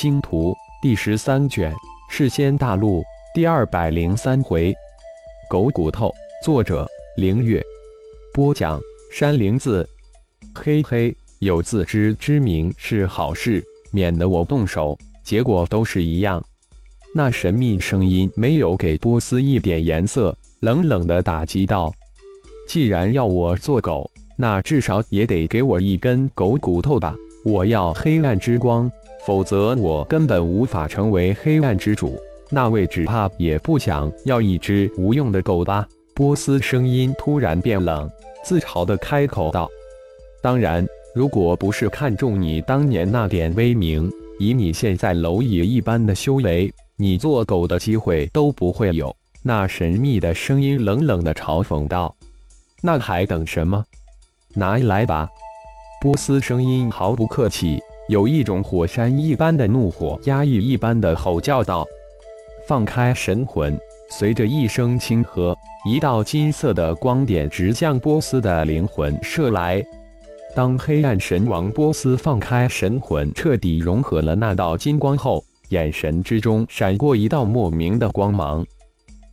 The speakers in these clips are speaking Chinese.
星图》第十三卷，世仙大陆第二百零三回，狗骨头。作者：凌月。播讲：山灵子。嘿嘿，有自知之明是好事，免得我动手，结果都是一样。那神秘声音没有给波斯一点颜色，冷冷的打击道：“既然要我做狗，那至少也得给我一根狗骨头吧！我要黑暗之光，否则我根本无法成为黑暗之主。那位只怕也不想要一只无用的狗吧？”波斯声音突然变冷，自嘲的开口道：“当然，如果不是看中你当年那点威名，以你现在蝼蚁一般的修为，你做狗的机会都不会有。”那神秘的声音冷冷的嘲讽道：“那还等什么？拿来吧！”波斯声音毫不客气，有一种火山一般的怒火，压抑一般的吼叫道：“放开神魂！”随着一声轻喝，一道金色的光点直向波斯的灵魂射来。当黑暗神王波斯放开神魂，彻底融合了那道金光后，眼神之中闪过一道莫名的光芒。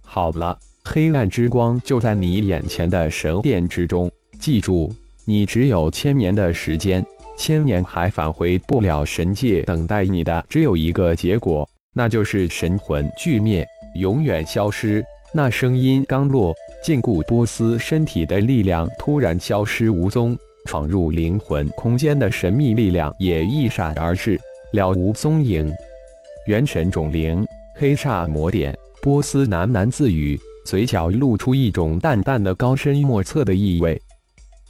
好了，黑暗之光就在你眼前的神殿之中。记住，你只有千年的时间，千年还返回不了神界，等待你的只有一个结果，那就是神魂俱灭。永远消失。那声音刚落，禁锢波斯身体的力量突然消失无踪，闯入灵魂空间的神秘力量也一闪而逝，了无踪影。元神种灵，黑煞魔点。波斯喃喃自语，嘴角露出一种淡淡的高深莫测的意味。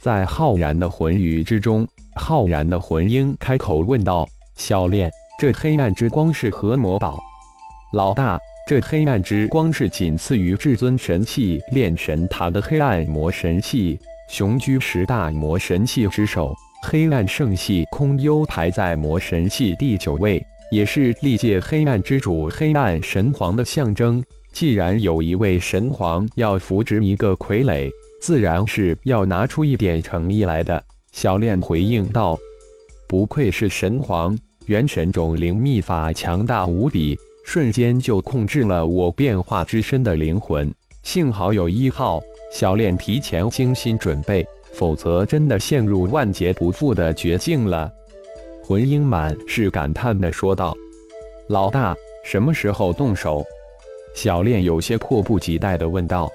在浩然的魂语之中，浩然的魂鹰开口问道：“小炼，这黑暗之光是何魔宝？”老大。这黑暗之光是仅次于至尊神器炼神塔的黑暗魔神器，雄居十大魔神器之首。黑暗圣系空幽排在魔神器第九位，也是历届黑暗之主黑暗神皇的象征。既然有一位神皇要扶植一个傀儡，自然是要拿出一点诚意来的。小炼回应道：“不愧是神皇，元神种灵秘法强大无比。”瞬间就控制了我变化之身的灵魂，幸好有一号小炼提前精心准备，否则真的陷入万劫不复的绝境了。魂婴满是感叹的说道：“老大，什么时候动手？”小炼有些迫不及待的问道：“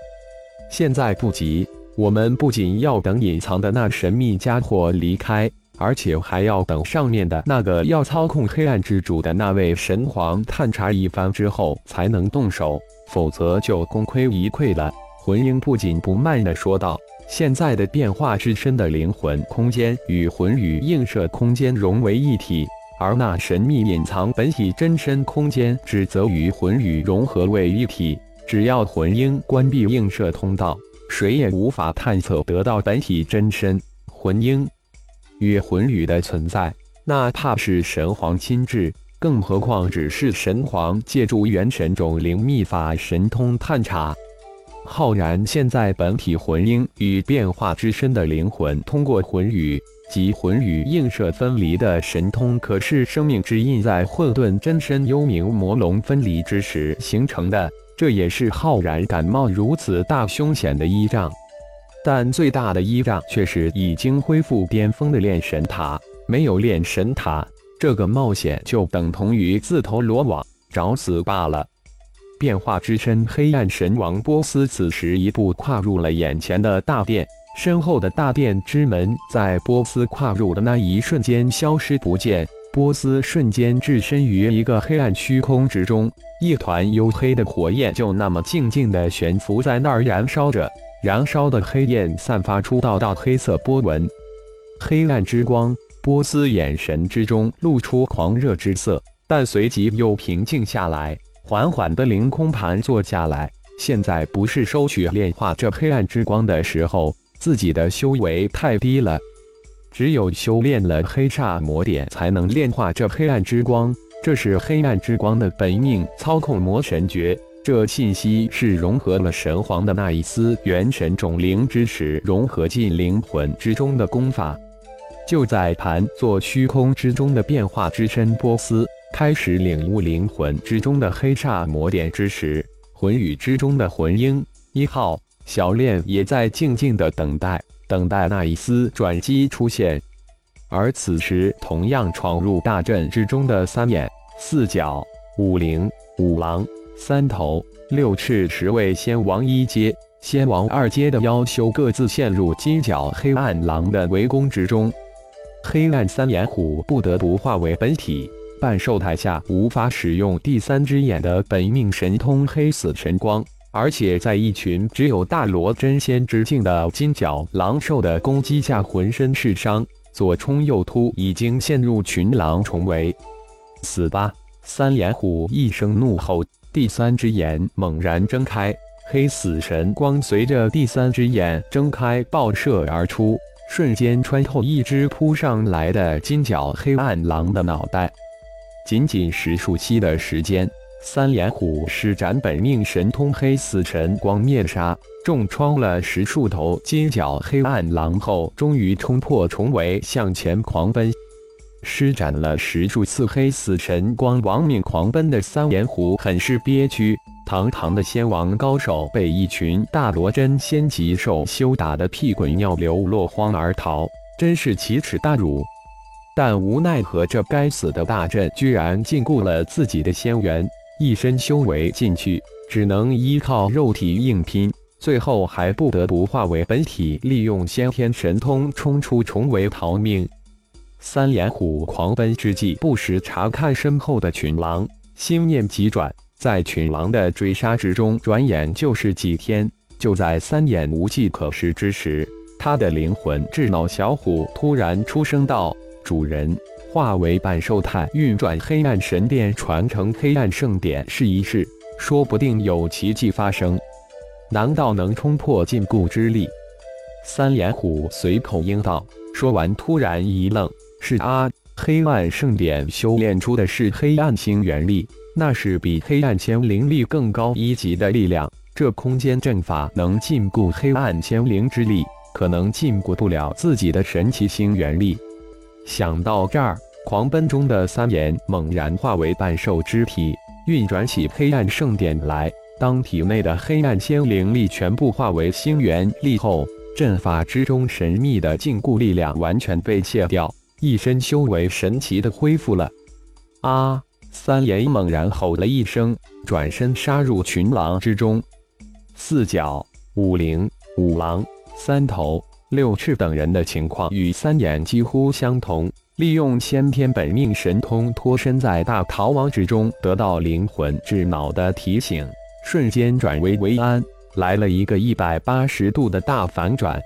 现在不急，我们不仅要等隐藏的那神秘家伙离开。”而且还要等上面的那个要操控黑暗之主的那位神皇探查一番之后，才能动手，否则就功亏一篑了。魂婴不紧不慢地说道：“现在的变化之身的灵魂空间与魂与映射空间融为一体，而那神秘隐藏本体真身空间只则与魂与融合为一体。只要魂婴关闭映射通道，谁也无法探测得到本体真身。魂婴。”与魂语的存在，那怕是神皇亲至，更何况只是神皇借助元神种灵秘法神通探查。浩然现在本体魂婴与变化之身的灵魂，通过魂语及魂与映射分离的神通，可是生命之印在混沌真身幽冥魔龙分离之时形成的，这也是浩然敢冒如此大凶险的依仗。但最大的依仗却是已经恢复巅峰的炼神塔。没有炼神塔，这个冒险就等同于自投罗网，找死罢了。变化之身黑暗神王波斯此时一步跨入了眼前的大殿，身后的大殿之门在波斯跨入的那一瞬间消失不见。波斯瞬间置身于一个黑暗虚空之中，一团黝黑的火焰就那么静静地悬浮在那儿燃烧着。燃烧的黑焰散发出道道黑色波纹，黑暗之光。波斯眼神之中露出狂热之色，但随即又平静下来，缓缓的凌空盘坐下来。现在不是收取炼化这黑暗之光的时候，自己的修为太低了，只有修炼了黑煞魔点，才能炼化这黑暗之光。这是黑暗之光的本命操控魔神诀。这信息是融合了神皇的那一丝元神种灵之时融合进灵魂之中的功法。就在盘坐虚空之中的变化之身波斯开始领悟灵魂之中的黑煞魔点之时，魂宇之中的魂婴一号小炼也在静静的等待，等待那一丝转机出现。而此时，同样闯入大阵之中的三眼、四角、五灵、五狼、三头、六翅十位仙王一阶、仙王二阶的妖修，各自陷入金角黑暗狼的围攻之中。黑暗三眼虎不得不化为本体，半兽态下无法使用第三只眼的本命神通黑死神光，而且在一群只有大罗真仙之境的金角狼兽的攻击下，浑身是伤，左冲右突，已经陷入群狼重围。死吧！三眼虎一声怒吼，第三只眼猛然睁开，黑死神光随着第三只眼睁开爆射而出。瞬间穿透一只扑上来的金角黑暗狼的脑袋，仅仅十数息的时间，三眼虎施展本命神通黑死神光灭杀，重创了十数头金角黑暗狼后，终于冲破重围向前狂奔。施展了十数次黑死神光亡命狂奔的三眼虎很是憋屈。堂堂的仙王高手被一群大罗真仙级兽修打得屁滚尿流，落荒而逃，真是奇耻大辱。但无奈何，这该死的大阵居然禁锢了自己的仙元，一身修为进去，只能依靠肉体硬拼，最后还不得不化为本体，利用先天神通冲出重围逃命。三眼虎狂奔之际，不时查看身后的群狼，心念急转。在群狼的追杀之中，转眼就是几天。就在三眼无计可施之时，他的灵魂智脑小虎突然出声道：“主人，化为半兽态，运转黑暗神殿，传承黑暗圣典试一试，说不定有奇迹发生。难道能冲破禁锢之力？”三眼虎随口应道。说完，突然一愣：“是啊，黑暗圣典修炼出的是黑暗星元力。”那是比黑暗千灵力更高一级的力量，这空间阵法能禁锢黑暗千灵之力，可能禁锢不了自己的神奇星元力。想到这儿，狂奔中的三眼猛然化为半兽之体，运转起黑暗圣典来。当体内的黑暗仙灵力全部化为星元力后，阵法之中神秘的禁锢力量完全被卸掉，一身修为神奇的恢复了。啊！三眼猛然吼了一声，转身杀入群狼之中。四角、五灵、五狼、三头、六翅等人的情况与三眼几乎相同，利用先天本命神通脱身在大逃亡之中，得到灵魂智脑的提醒，瞬间转危为安，来了一个一百八十度的大反转。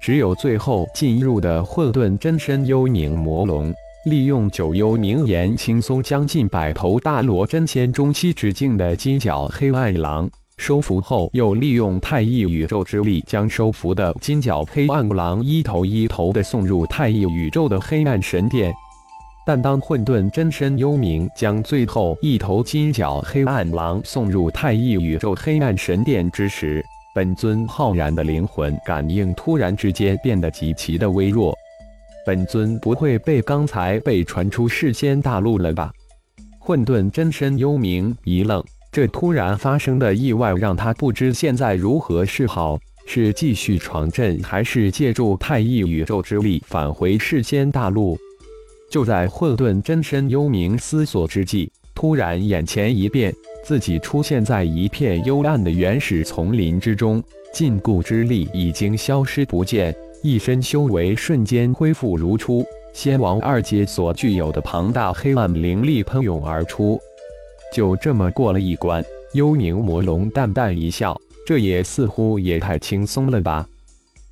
只有最后进入的混沌真身幽冥魔龙。利用九幽冥炎，轻松将近百头大罗真仙中期之境的金角黑暗狼收服后，又利用太一宇宙之力，将收服的金角黑暗狼一头一头的送入太一宇宙的黑暗神殿。但当混沌真身幽冥将最后一头金角黑暗狼送入太一宇宙黑暗神殿之时，本尊浩然的灵魂感应突然之间变得极其的微弱。本尊不会被刚才被传出世间大陆了吧？混沌真身幽冥一愣，这突然发生的意外让他不知现在如何是好，是继续闯阵，还是借助太一宇宙之力返回世间大陆？就在混沌真身幽冥思索之际，突然眼前一变，自己出现在一片幽暗的原始丛林之中，禁锢之力已经消失不见。一身修为瞬间恢复如初，仙王二阶所具有的庞大黑暗灵力喷涌而出，就这么过了一关。幽冥魔龙淡淡一笑，这也似乎也太轻松了吧。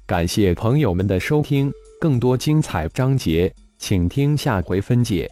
感谢朋友们的收听，更多精彩章节，请听下回分解。